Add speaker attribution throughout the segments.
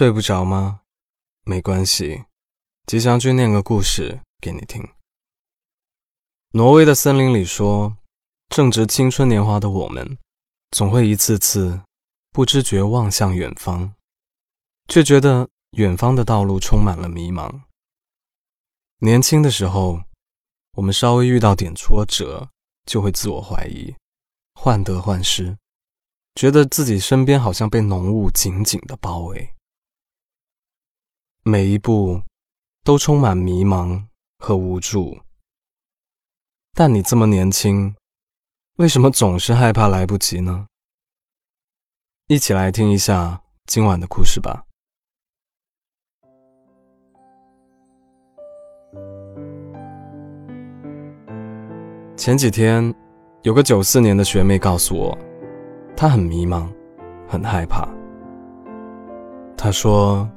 Speaker 1: 睡不着吗？没关系，吉祥君念个故事给你听。挪威的森林里说，正值青春年华的我们，总会一次次不知觉望向远方，却觉得远方的道路充满了迷茫。年轻的时候，我们稍微遇到点挫折，就会自我怀疑，患得患失，觉得自己身边好像被浓雾紧紧的包围。每一步都充满迷茫和无助，但你这么年轻，为什么总是害怕来不及呢？一起来听一下今晚的故事吧。前几天，有个九四年的学妹告诉我，她很迷茫，很害怕。她说。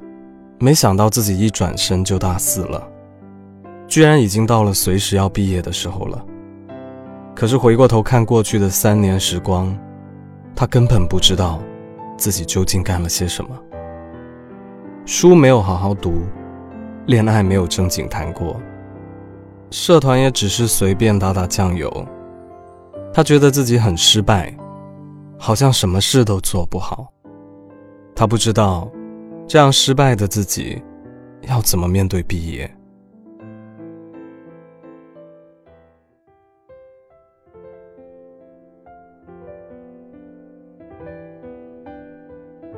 Speaker 1: 没想到自己一转身就大四了，居然已经到了随时要毕业的时候了。可是回过头看过去的三年时光，他根本不知道自己究竟干了些什么。书没有好好读，恋爱没有正经谈过，社团也只是随便打打酱油。他觉得自己很失败，好像什么事都做不好。他不知道。这样失败的自己，要怎么面对毕业？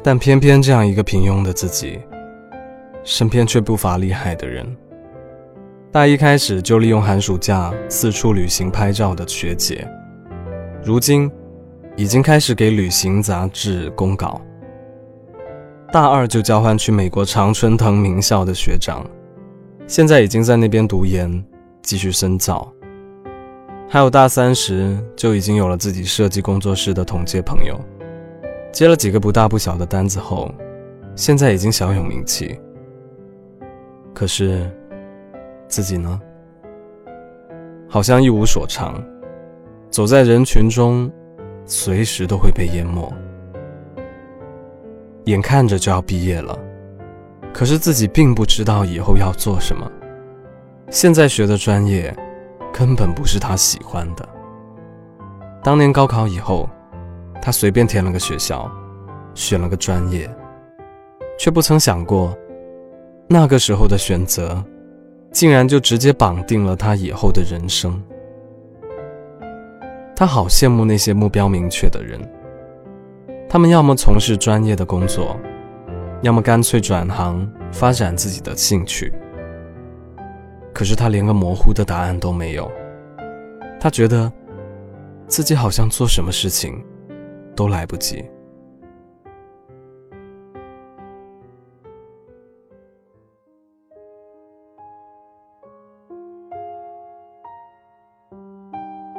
Speaker 1: 但偏偏这样一个平庸的自己，身边却不乏厉害的人。大一开始就利用寒暑假四处旅行拍照的学姐，如今已经开始给旅行杂志公稿。大二就交换去美国常春藤名校的学长，现在已经在那边读研，继续深造。还有大三时就已经有了自己设计工作室的同届朋友，接了几个不大不小的单子后，现在已经小有名气。可是自己呢，好像一无所长，走在人群中，随时都会被淹没。眼看着就要毕业了，可是自己并不知道以后要做什么。现在学的专业根本不是他喜欢的。当年高考以后，他随便填了个学校，选了个专业，却不曾想过，那个时候的选择，竟然就直接绑定了他以后的人生。他好羡慕那些目标明确的人。他们要么从事专业的工作，要么干脆转行发展自己的兴趣。可是他连个模糊的答案都没有，他觉得自己好像做什么事情都来不及。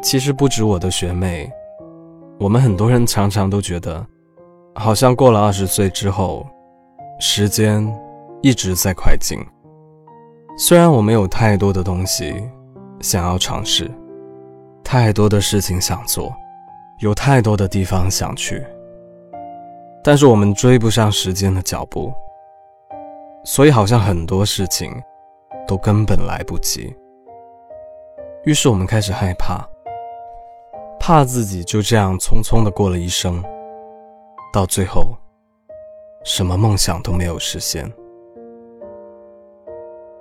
Speaker 1: 其实不止我的学妹，我们很多人常常都觉得。好像过了二十岁之后，时间一直在快进。虽然我们有太多的东西想要尝试，太多的事情想做，有太多的地方想去，但是我们追不上时间的脚步，所以好像很多事情都根本来不及。于是我们开始害怕，怕自己就这样匆匆的过了一生。到最后，什么梦想都没有实现。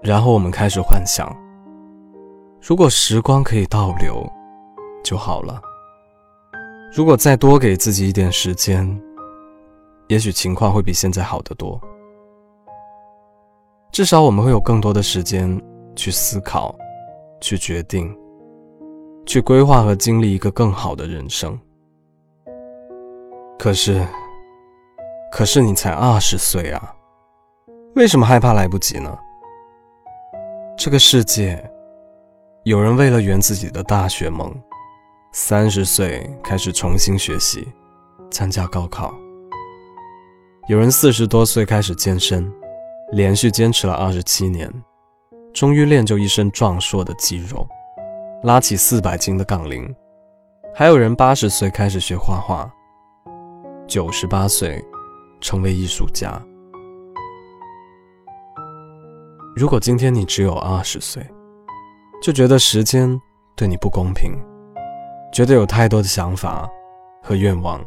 Speaker 1: 然后我们开始幻想，如果时光可以倒流就好了。如果再多给自己一点时间，也许情况会比现在好得多。至少我们会有更多的时间去思考、去决定、去规划和经历一个更好的人生。可是，可是你才二十岁啊，为什么害怕来不及呢？这个世界，有人为了圆自己的大学梦，三十岁开始重新学习，参加高考；有人四十多岁开始健身，连续坚持了二十七年，终于练就一身壮硕的肌肉，拉起四百斤的杠铃；还有人八十岁开始学画画。九十八岁，成为艺术家。如果今天你只有二十岁，就觉得时间对你不公平，觉得有太多的想法和愿望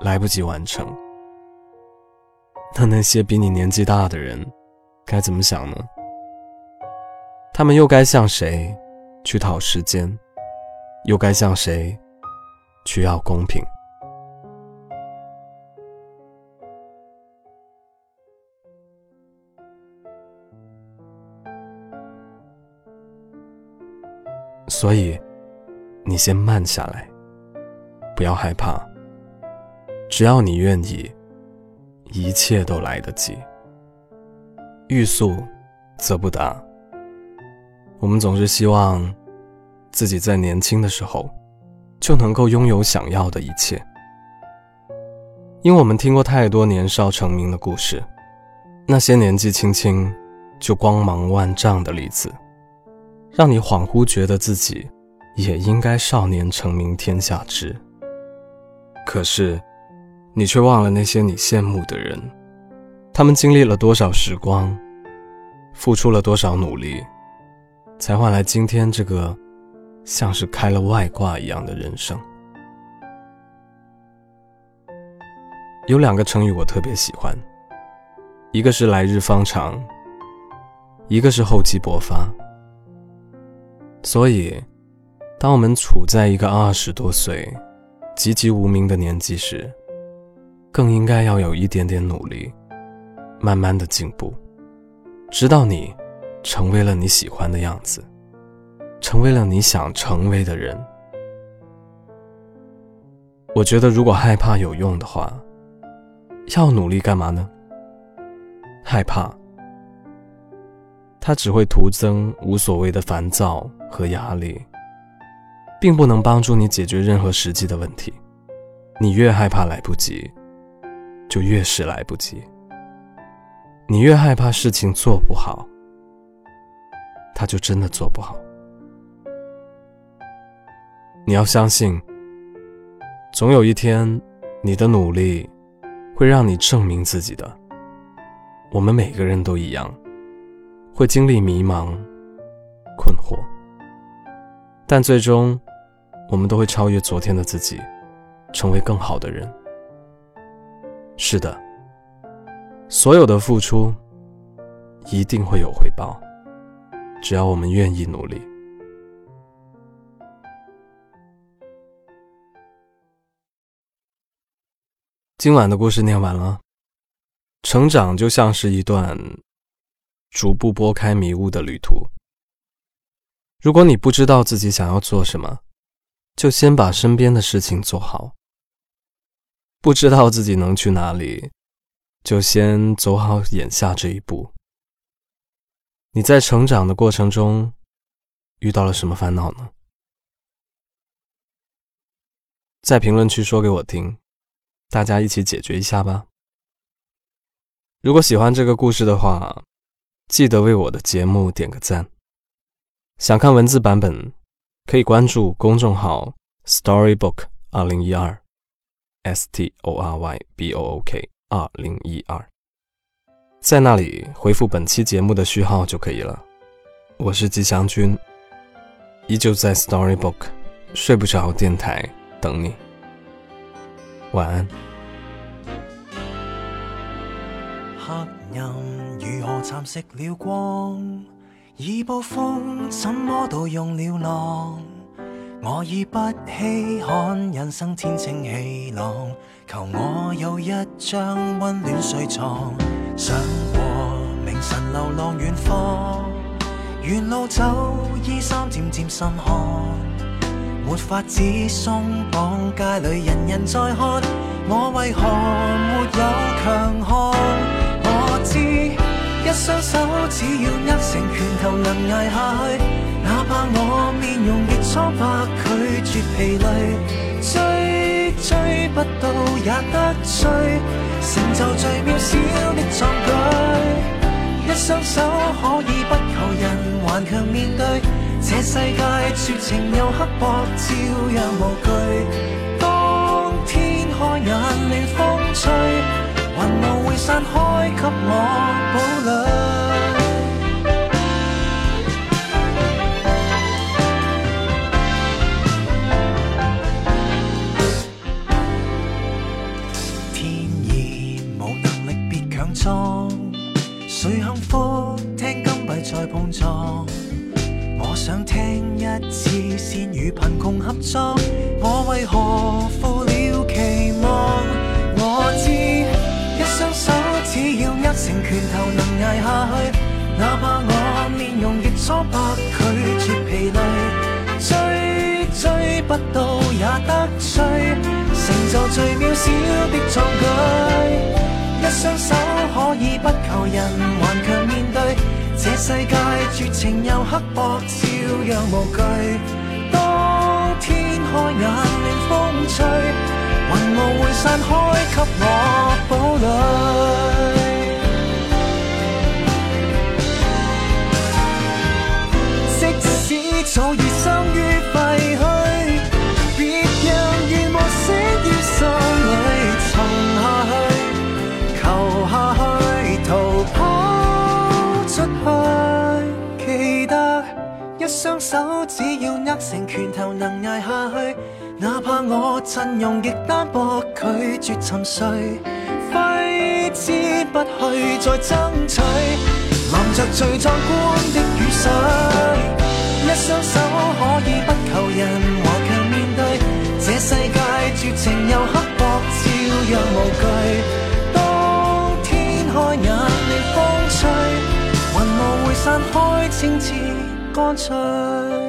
Speaker 1: 来不及完成，那那些比你年纪大的人该怎么想呢？他们又该向谁去讨时间，又该向谁去要公平？所以，你先慢下来，不要害怕。只要你愿意，一切都来得及。欲速则不达。我们总是希望自己在年轻的时候就能够拥有想要的一切，因为我们听过太多年少成名的故事，那些年纪轻轻就光芒万丈的例子。让你恍惚觉得自己也应该少年成名天下知，可是你却忘了那些你羡慕的人，他们经历了多少时光，付出了多少努力，才换来今天这个像是开了外挂一样的人生。有两个成语我特别喜欢，一个是来日方长，一个是厚积薄发。所以，当我们处在一个二十多岁、籍籍无名的年纪时，更应该要有一点点努力，慢慢的进步，直到你成为了你喜欢的样子，成为了你想成为的人。我觉得，如果害怕有用的话，要努力干嘛呢？害怕。它只会徒增无所谓的烦躁和压力，并不能帮助你解决任何实际的问题。你越害怕来不及，就越是来不及。你越害怕事情做不好，他就真的做不好。你要相信，总有一天，你的努力会让你证明自己的。我们每个人都一样。会经历迷茫、困惑，但最终，我们都会超越昨天的自己，成为更好的人。是的，所有的付出一定会有回报，只要我们愿意努力。今晚的故事念完了，成长就像是一段。逐步拨开迷雾的旅途。如果你不知道自己想要做什么，就先把身边的事情做好。不知道自己能去哪里，就先走好眼下这一步。你在成长的过程中遇到了什么烦恼呢？在评论区说给我听，大家一起解决一下吧。如果喜欢这个故事的话，记得为我的节目点个赞。想看文字版本，可以关注公众号 Storybook 二零一二，S T O R Y B O O K 二零一二，在那里回复本期节目的序号就可以了。我是吉祥君，依旧在 Storybook 睡不着电台等你。晚安。
Speaker 2: 如何蚕食了光？已暴风怎么都用了浪？我已不稀罕人生天清气朗，求我有一张温暖睡床。想过明晨流浪远方，沿路走衣衫渐渐渗汗，没法子松绑，街里人人在看，我为何没有强悍？一双手只要握成拳头能挨下去，哪怕我面容亦苍白，拒绝疲累，追追不到也得追，成就最渺小的壮举。一双手可以不求人，顽强面对这世界绝情又刻薄，照样无惧。当天开眼乱风吹。视线与贫穷合作，我为何负了期望？我知一双手只要握成拳头能挨下去，哪怕我面容极苍白，拒绝疲累，追追不到也得追，成就最渺小的壮举。一双手可以不求人，顽强面这世界绝情又刻薄，照样无惧。当天开眼令风吹，云雾会散开，给我堡垒。即使早已生于握成拳头能挨下去，哪怕我阵容极单薄，拒绝沉睡，挥之不去再争取，淋着最壮观的雨水。一双手可以不求人，顽强面对这世界绝情又刻薄，照样无惧。当天开眼令风吹，云雾会散开，清澈干脆。